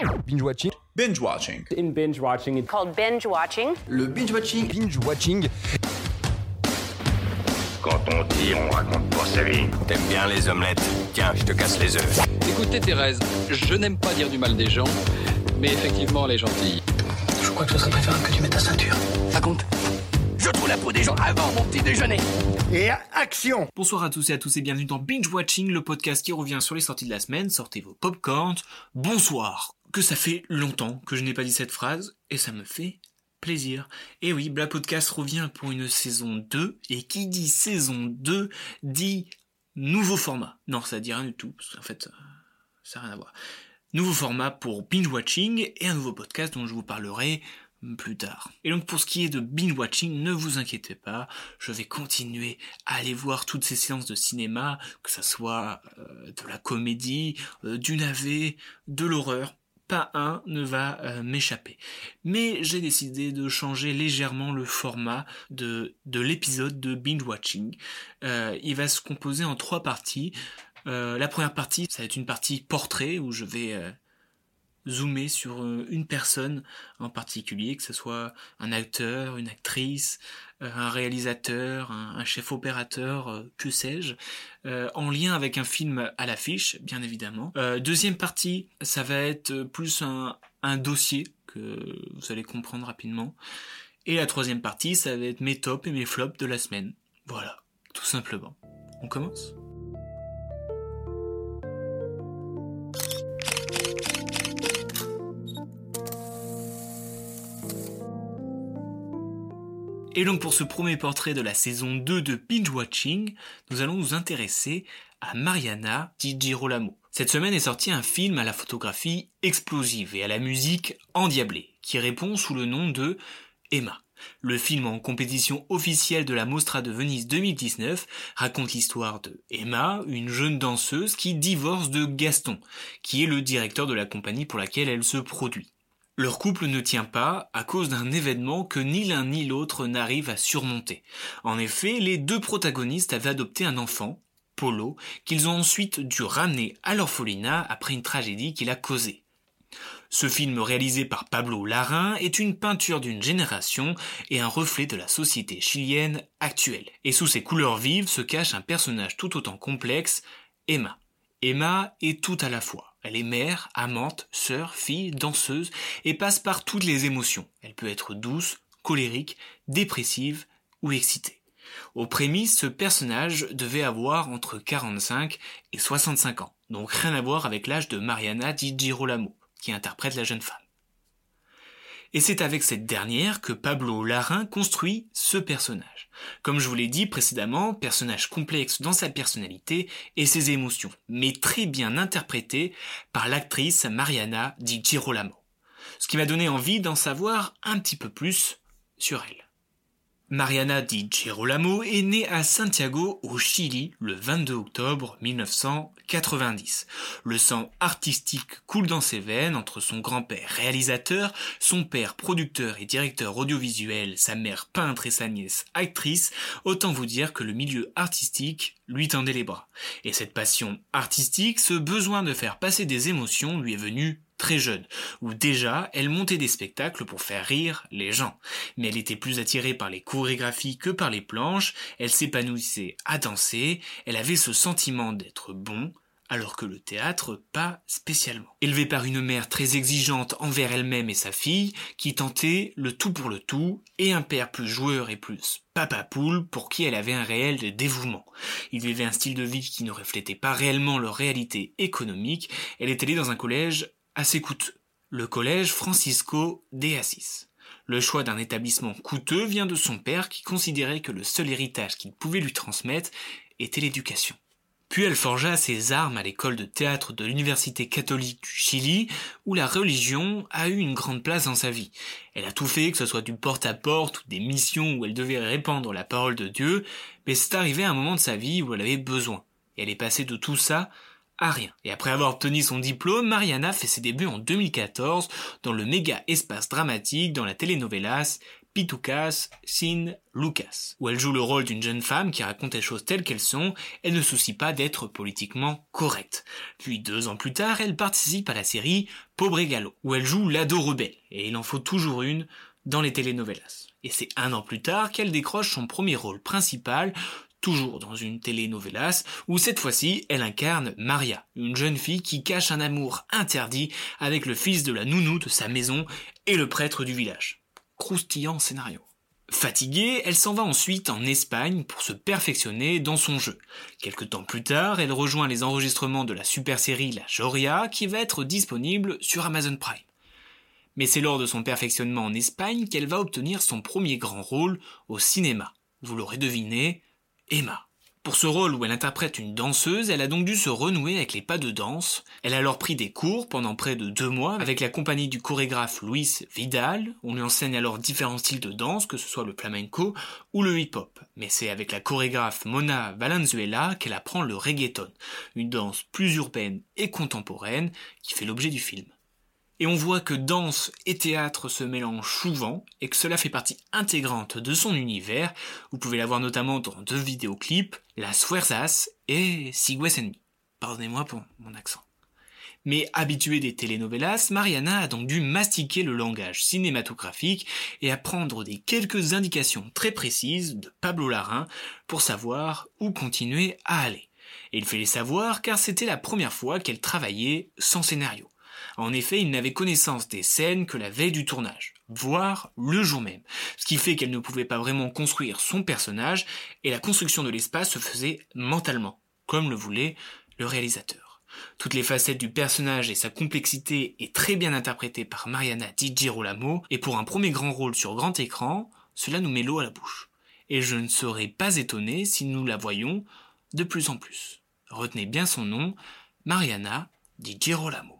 Binge watching. Binge watching. In binge watching, it's called binge watching. Le binge watching. Binge watching. Quand on tire, on raconte pour sa vie. T'aimes bien les omelettes Tiens, je te casse les œufs. Écoutez Thérèse, je n'aime pas dire du mal des gens, mais effectivement elle est gentille. Je crois que ce serait préférable que tu mettes ta ceinture. Raconte. Je trouve la peau des gens avant mon petit déjeuner. Et action Bonsoir à tous et à tous et bienvenue dans Binge Watching, le podcast qui revient sur les sorties de la semaine. Sortez vos popcorns. Bonsoir Que ça fait longtemps que je n'ai pas dit cette phrase, et ça me fait plaisir. Et oui, Black Podcast revient pour une saison 2, et qui dit saison 2 dit nouveau format. Non, ça dit rien du tout, parce qu'en fait, ça n'a rien à voir. Nouveau format pour binge watching et un nouveau podcast dont je vous parlerai plus tard. Et donc pour ce qui est de binge watching, ne vous inquiétez pas, je vais continuer à aller voir toutes ces séances de cinéma, que ça soit euh, de la comédie, euh, du navet, de l'horreur pas un ne va euh, m'échapper. Mais j'ai décidé de changer légèrement le format de, de l'épisode de binge watching. Euh, il va se composer en trois parties. Euh, la première partie, ça va être une partie portrait où je vais zoomer sur euh, une personne en particulier, que ce soit un acteur, une actrice, euh, un réalisateur, un, chef opérateur, euh, que sais-je, en lien avec un film à l'affiche, bien évidemment. deuxième partie, ça va être plus un, un dossier que vous allez comprendre rapidement. Et la troisième partie, ça va être mes tops et mes flops de la semaine. Voilà, tout simplement. On commence? Et donc pour ce premier portrait de la saison 2 de Binge Watching, nous allons nous intéresser à Mariana Di Girolamo. Cette semaine est sorti un film à la photographie explosive et à la musique endiablée, qui répond sous le nom de Emma. Le film en compétition officielle de la Mostra de Venise 2019 raconte l'histoire de Emma, une jeune danseuse qui divorce de Gaston, qui est le directeur de la compagnie pour laquelle elle se produit. Leur couple ne tient pas à cause d'un événement que ni l'un ni l'autre n'arrive à surmonter. En effet, les deux protagonistes avaient adopté un enfant, Polo, qu'ils ont ensuite dû ramener à l'orphelinat après une tragédie qu'il a causée. Ce film réalisé par Pablo Larrain est une peinture d'une génération et un reflet de la société chilienne actuelle. Et sous ses couleurs vives se cache un personnage tout autant complexe, Emma. Emma est tout à la fois. Elle est mère, amante, sœur, fille, danseuse et passe par toutes les émotions. Elle peut être douce, colérique, dépressive ou excitée. Au prémices, ce personnage devait avoir entre 45 et 65 ans, donc rien à voir avec l'âge de Mariana Di Girolamo, qui interprète la jeune femme. Et c'est avec cette dernière que Pablo Larrain construit ce personnage. Comme je vous l'ai dit précédemment, personnage complexe dans sa personnalité et ses émotions, mais très bien interprété par l'actrice Mariana Di Girolamo. Ce qui m'a donné envie d'en savoir un petit peu plus sur elle. Mariana Di Girolamo est née à Santiago, au Chili, le 22 octobre 1990. Le sang artistique coule dans ses veines entre son grand-père réalisateur, son père producteur et directeur audiovisuel, sa mère peintre et sa nièce actrice. Autant vous dire que le milieu artistique lui tendait les bras. Et cette passion artistique, ce besoin de faire passer des émotions lui est venu très jeune, où déjà elle montait des spectacles pour faire rire les gens. Mais elle était plus attirée par les chorégraphies que par les planches, elle s'épanouissait à danser, elle avait ce sentiment d'être bon, alors que le théâtre, pas spécialement. Élevée par une mère très exigeante envers elle-même et sa fille, qui tentait le tout pour le tout, et un père plus joueur et plus papa poule pour qui elle avait un réel dévouement. Il vivait un style de vie qui ne reflétait pas réellement leur réalité économique, elle est allée dans un collège assez coûteux. Le collège Francisco de Assis. Le choix d'un établissement coûteux vient de son père qui considérait que le seul héritage qu'il pouvait lui transmettre était l'éducation. Puis elle forgea ses armes à l'école de théâtre de l'Université catholique du Chili, où la religion a eu une grande place dans sa vie. Elle a tout fait, que ce soit du porte-à-porte ou des missions où elle devait répandre la parole de Dieu, mais c'est arrivé à un moment de sa vie où elle avait besoin. Et elle est passée de tout ça rien. Et après avoir obtenu son diplôme, Mariana fait ses débuts en 2014 dans le méga espace dramatique dans la telenovelas Pitukas Sin Lucas, où elle joue le rôle d'une jeune femme qui raconte les choses telles qu'elles sont et ne soucie pas d'être politiquement correcte. Puis deux ans plus tard, elle participe à la série Pobre Gallo, où elle joue l'ado rebelle, et il en faut toujours une dans les telenovelas. Et c'est un an plus tard qu'elle décroche son premier rôle principal, toujours dans une telenovelas, où cette fois-ci elle incarne Maria, une jeune fille qui cache un amour interdit avec le fils de la nounou de sa maison et le prêtre du village. Croustillant scénario. Fatiguée, elle s'en va ensuite en Espagne pour se perfectionner dans son jeu. Quelque temps plus tard, elle rejoint les enregistrements de la super série La Joria qui va être disponible sur Amazon Prime. Mais c'est lors de son perfectionnement en Espagne qu'elle va obtenir son premier grand rôle au cinéma. Vous l'aurez deviné, Emma. Pour ce rôle où elle interprète une danseuse, elle a donc dû se renouer avec les pas de danse. Elle a alors pris des cours pendant près de deux mois avec la compagnie du chorégraphe Luis Vidal. On lui enseigne alors différents styles de danse, que ce soit le flamenco ou le hip-hop. Mais c'est avec la chorégraphe Mona Valenzuela qu'elle apprend le reggaeton, une danse plus urbaine et contemporaine qui fait l'objet du film. Et on voit que danse et théâtre se mélangent souvent et que cela fait partie intégrante de son univers. Vous pouvez la voir notamment dans deux vidéoclips, Las Fuerzas et Sigues en Pardonnez-moi pour mon accent. Mais habituée des telenovelas, Mariana a donc dû mastiquer le langage cinématographique et apprendre des quelques indications très précises de Pablo Larrain pour savoir où continuer à aller. Et il les savoir car c'était la première fois qu'elle travaillait sans scénario. En effet, il n'avait connaissance des scènes que la veille du tournage, voire le jour même, ce qui fait qu'elle ne pouvait pas vraiment construire son personnage, et la construction de l'espace se faisait mentalement, comme le voulait le réalisateur. Toutes les facettes du personnage et sa complexité est très bien interprétée par Mariana Di Girolamo, et pour un premier grand rôle sur grand écran, cela nous met l'eau à la bouche. Et je ne serais pas étonné si nous la voyons de plus en plus. Retenez bien son nom, Mariana Di Girolamo.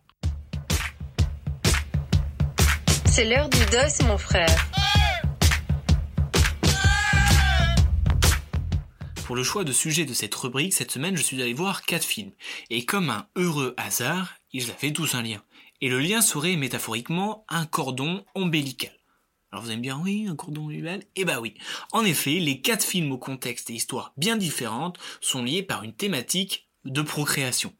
C'est l'heure du dos, mon frère. Pour le choix de sujet de cette rubrique, cette semaine, je suis allé voir quatre films. Et comme un heureux hasard, ils avaient tous un lien. Et le lien serait métaphoriquement un cordon ombilical. Alors vous allez me oui, un cordon ombilical Eh bah oui. En effet, les quatre films au contexte et histoires bien différentes sont liés par une thématique de procréation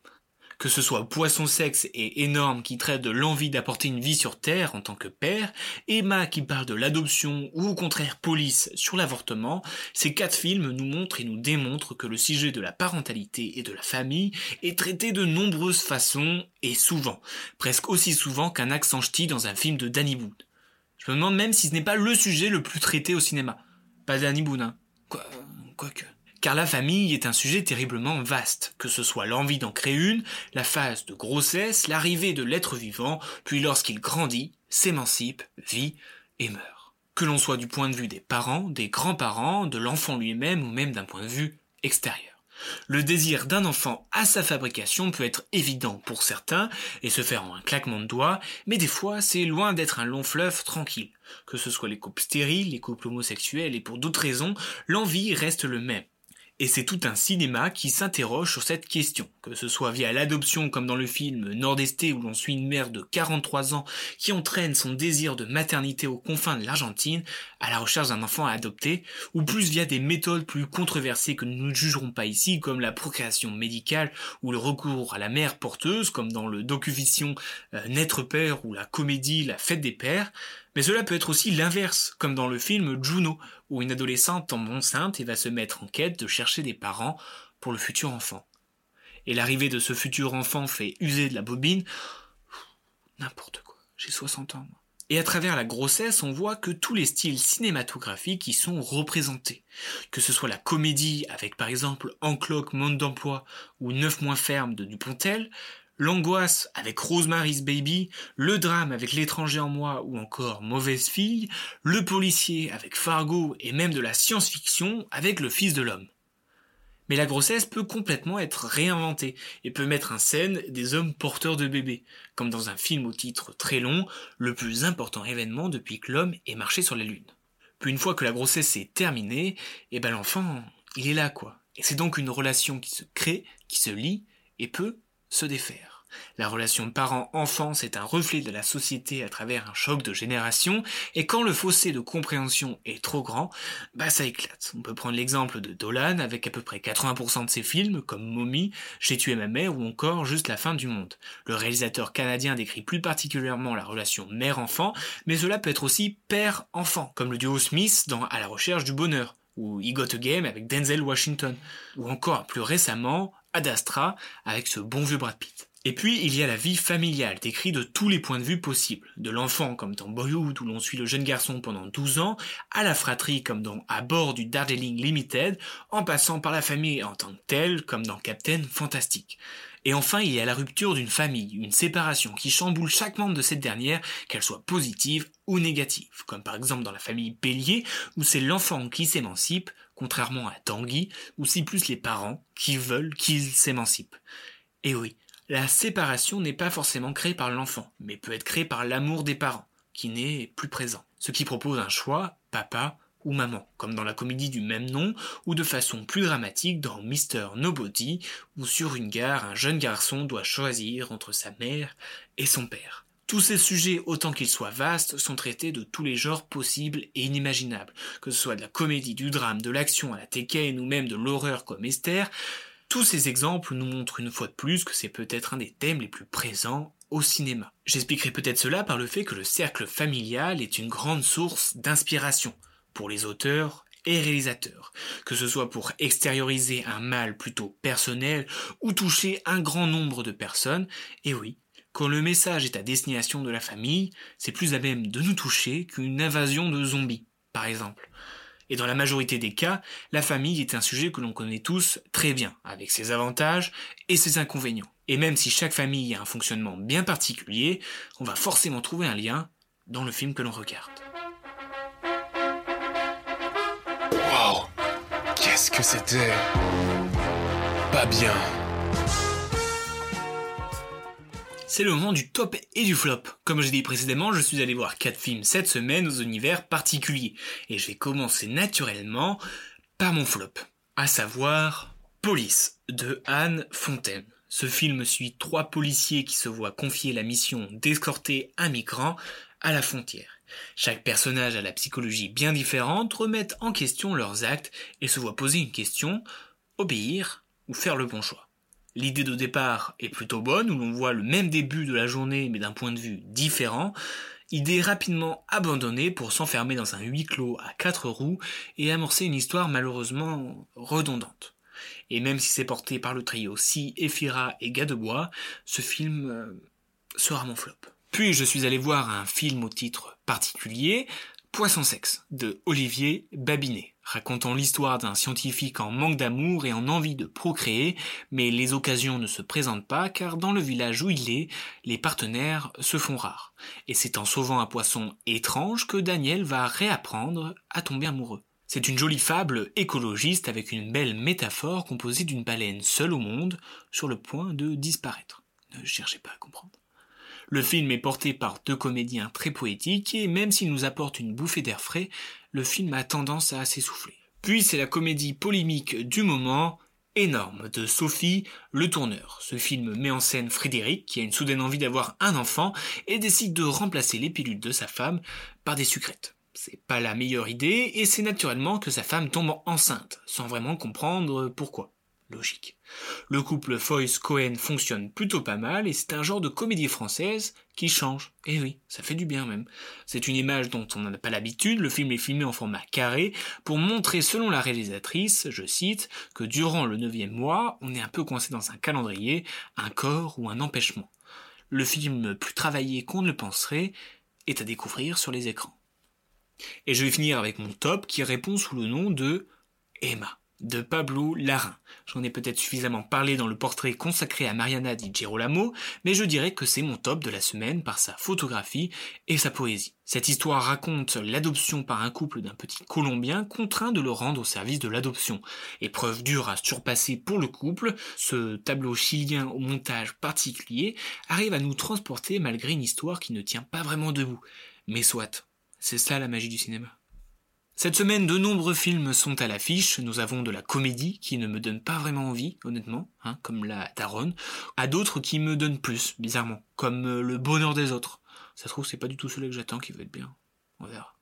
que ce soit Poisson Sexe et Énorme qui traite de l'envie d'apporter une vie sur Terre en tant que père, Emma qui parle de l'adoption ou au contraire Police sur l'avortement, ces quatre films nous montrent et nous démontrent que le sujet de la parentalité et de la famille est traité de nombreuses façons et souvent, presque aussi souvent qu'un accent ch'ti dans un film de Danny Boone. Je me demande même si ce n'est pas le sujet le plus traité au cinéma. Pas Danny Boone, hein. Quoi, quoique. Car la famille est un sujet terriblement vaste, que ce soit l'envie d'en créer une, la phase de grossesse, l'arrivée de l'être vivant, puis lorsqu'il grandit, s'émancipe, vit et meurt. Que l'on soit du point de vue des parents, des grands-parents, de l'enfant lui-même ou même d'un point de vue extérieur. Le désir d'un enfant à sa fabrication peut être évident pour certains et se faire en un claquement de doigts, mais des fois c'est loin d'être un long fleuve tranquille. Que ce soit les couples stériles, les couples homosexuels et pour d'autres raisons, l'envie reste le même. Et c'est tout un cinéma qui s'interroge sur cette question, que ce soit via l'adoption comme dans le film Nord-Esté où l'on suit une mère de 43 ans qui entraîne son désir de maternité aux confins de l'Argentine à la recherche d'un enfant à adopter, ou plus via des méthodes plus controversées que nous ne jugerons pas ici comme la procréation médicale ou le recours à la mère porteuse comme dans le docu-fiction euh, Naître père ou la comédie La fête des pères, mais cela peut être aussi l'inverse, comme dans le film Juno, où une adolescente tombe enceinte et va se mettre en quête de chercher des parents pour le futur enfant. Et l'arrivée de ce futur enfant fait user de la bobine. N'importe quoi, j'ai 60 ans. Et à travers la grossesse, on voit que tous les styles cinématographiques y sont représentés. Que ce soit la comédie avec par exemple Encloque, Monde d'emploi ou Neuf mois ferme de Dupontel, l'angoisse avec Rosemary's Baby, le drame avec l'étranger en moi ou encore Mauvaise fille, le policier avec Fargo et même de la science-fiction avec le fils de l'homme. Mais la grossesse peut complètement être réinventée et peut mettre en scène des hommes porteurs de bébés, comme dans un film au titre très long, le plus important événement depuis que l'homme est marché sur la Lune. Puis une fois que la grossesse est terminée, et eh ben l'enfant, il est là quoi. Et c'est donc une relation qui se crée, qui se lie et peut se défaire. La relation parent-enfant, c'est un reflet de la société à travers un choc de génération, et quand le fossé de compréhension est trop grand, bah ça éclate. On peut prendre l'exemple de Dolan avec à peu près 80% de ses films, comme Mommy, J'ai tué ma mère ou encore Juste la fin du monde. Le réalisateur canadien décrit plus particulièrement la relation mère-enfant, mais cela peut être aussi père-enfant, comme le duo Smith dans À la recherche du bonheur, ou He Got a Game avec Denzel Washington, ou encore plus récemment Ad Astra avec ce bon vieux Brad Pitt. Et puis, il y a la vie familiale, décrite de tous les points de vue possibles. De l'enfant, comme dans Boyhood, où l'on suit le jeune garçon pendant 12 ans, à la fratrie, comme dans À bord du Darjeeling Limited, en passant par la famille en tant que telle, comme dans Captain Fantastic. Et enfin, il y a la rupture d'une famille, une séparation qui chamboule chaque membre de cette dernière, qu'elle soit positive ou négative, comme par exemple dans la famille Bélier, où c'est l'enfant qui s'émancipe, contrairement à Tanguy, où c'est plus les parents qui veulent qu'il s'émancipe. Et oui, la séparation n'est pas forcément créée par l'enfant, mais peut être créée par l'amour des parents, qui n'est plus présent. Ce qui propose un choix, papa ou maman, comme dans la comédie du même nom, ou de façon plus dramatique dans Mister Nobody, où sur une gare, un jeune garçon doit choisir entre sa mère et son père. Tous ces sujets, autant qu'ils soient vastes, sont traités de tous les genres possibles et inimaginables, que ce soit de la comédie, du drame, de l'action à la Tekken ou même de l'horreur comme Esther, tous ces exemples nous montrent une fois de plus que c'est peut-être un des thèmes les plus présents au cinéma. J'expliquerai peut-être cela par le fait que le cercle familial est une grande source d'inspiration pour les auteurs et réalisateurs, que ce soit pour extérioriser un mal plutôt personnel ou toucher un grand nombre de personnes, et oui, quand le message est à destination de la famille, c'est plus à même de nous toucher qu'une invasion de zombies, par exemple. Et dans la majorité des cas, la famille est un sujet que l'on connaît tous très bien, avec ses avantages et ses inconvénients. Et même si chaque famille a un fonctionnement bien particulier, on va forcément trouver un lien dans le film que l'on regarde. Wow Qu'est-ce que c'était? Pas bien. C'est le moment du top et du flop. Comme j'ai dit précédemment, je suis allé voir 4 films cette semaine aux univers particuliers. Et je vais commencer naturellement par mon flop. À savoir Police de Anne Fontaine. Ce film suit trois policiers qui se voient confier la mission d'escorter un migrant à la frontière. Chaque personnage a la psychologie bien différente, remettent en question leurs actes et se voient poser une question, obéir ou faire le bon choix. L'idée de départ est plutôt bonne, où l'on voit le même début de la journée mais d'un point de vue différent. Idée rapidement abandonnée pour s'enfermer dans un huis clos à quatre roues et amorcer une histoire malheureusement redondante. Et même si c'est porté par le trio Si, Ephira et Gadebois, ce film euh, sera mon flop. Puis je suis allé voir un film au titre particulier, Poisson sexe de Olivier Babinet, racontant l'histoire d'un scientifique en manque d'amour et en envie de procréer, mais les occasions ne se présentent pas car dans le village où il est, les partenaires se font rares. Et c'est en sauvant un poisson étrange que Daniel va réapprendre à tomber amoureux. C'est une jolie fable écologiste avec une belle métaphore composée d'une baleine seule au monde sur le point de disparaître. Ne cherchez pas à comprendre. Le film est porté par deux comédiens très poétiques et même s'il nous apporte une bouffée d'air frais, le film a tendance à s'essouffler. Puis c'est la comédie polémique du moment, énorme, de Sophie Le Tourneur. Ce film met en scène Frédéric, qui a une soudaine envie d'avoir un enfant, et décide de remplacer les pilules de sa femme par des sucrètes. C'est pas la meilleure idée, et c'est naturellement que sa femme tombe enceinte, sans vraiment comprendre pourquoi logique. Le couple Foyce-Cohen fonctionne plutôt pas mal et c'est un genre de comédie française qui change. Eh oui, ça fait du bien même. C'est une image dont on n'a pas l'habitude, le film est filmé en format carré pour montrer selon la réalisatrice, je cite, que durant le neuvième mois, on est un peu coincé dans un calendrier, un corps ou un empêchement. Le film plus travaillé qu'on ne le penserait est à découvrir sur les écrans. Et je vais finir avec mon top qui répond sous le nom de Emma de Pablo Larrain. J'en ai peut-être suffisamment parlé dans le portrait consacré à Mariana di Girolamo, mais je dirais que c'est mon top de la semaine par sa photographie et sa poésie. Cette histoire raconte l'adoption par un couple d'un petit Colombien contraint de le rendre au service de l'adoption. Épreuve dure à surpasser pour le couple, ce tableau chilien au montage particulier arrive à nous transporter malgré une histoire qui ne tient pas vraiment debout. Mais soit, c'est ça la magie du cinéma. Cette semaine, de nombreux films sont à l'affiche. Nous avons de la comédie qui ne me donne pas vraiment envie, honnêtement, hein, comme la Daronne, à d'autres qui me donnent plus, bizarrement, comme euh, Le Bonheur des autres. Ça se trouve, c'est pas du tout celui que j'attends qui va être bien. On verra.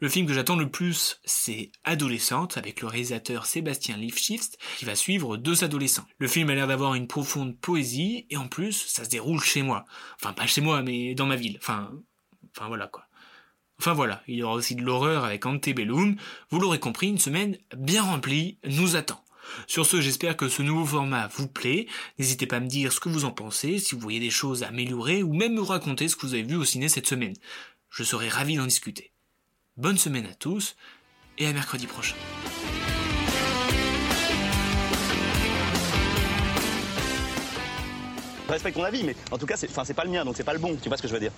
Le film que j'attends le plus, c'est Adolescente, avec le réalisateur Sébastien Lifshitz, qui va suivre deux adolescents. Le film a l'air d'avoir une profonde poésie, et en plus, ça se déroule chez moi. Enfin, pas chez moi, mais dans ma ville. Enfin, enfin voilà quoi. Enfin voilà, il y aura aussi de l'horreur avec Antebellum. Vous l'aurez compris, une semaine bien remplie nous attend. Sur ce, j'espère que ce nouveau format vous plaît. N'hésitez pas à me dire ce que vous en pensez, si vous voyez des choses à améliorer, ou même me raconter ce que vous avez vu au ciné cette semaine. Je serai ravi d'en discuter. Bonne semaine à tous, et à mercredi prochain. Je respecte ton avis, mais en tout cas, c'est pas le mien, donc c'est pas le bon. Tu vois ce que je veux dire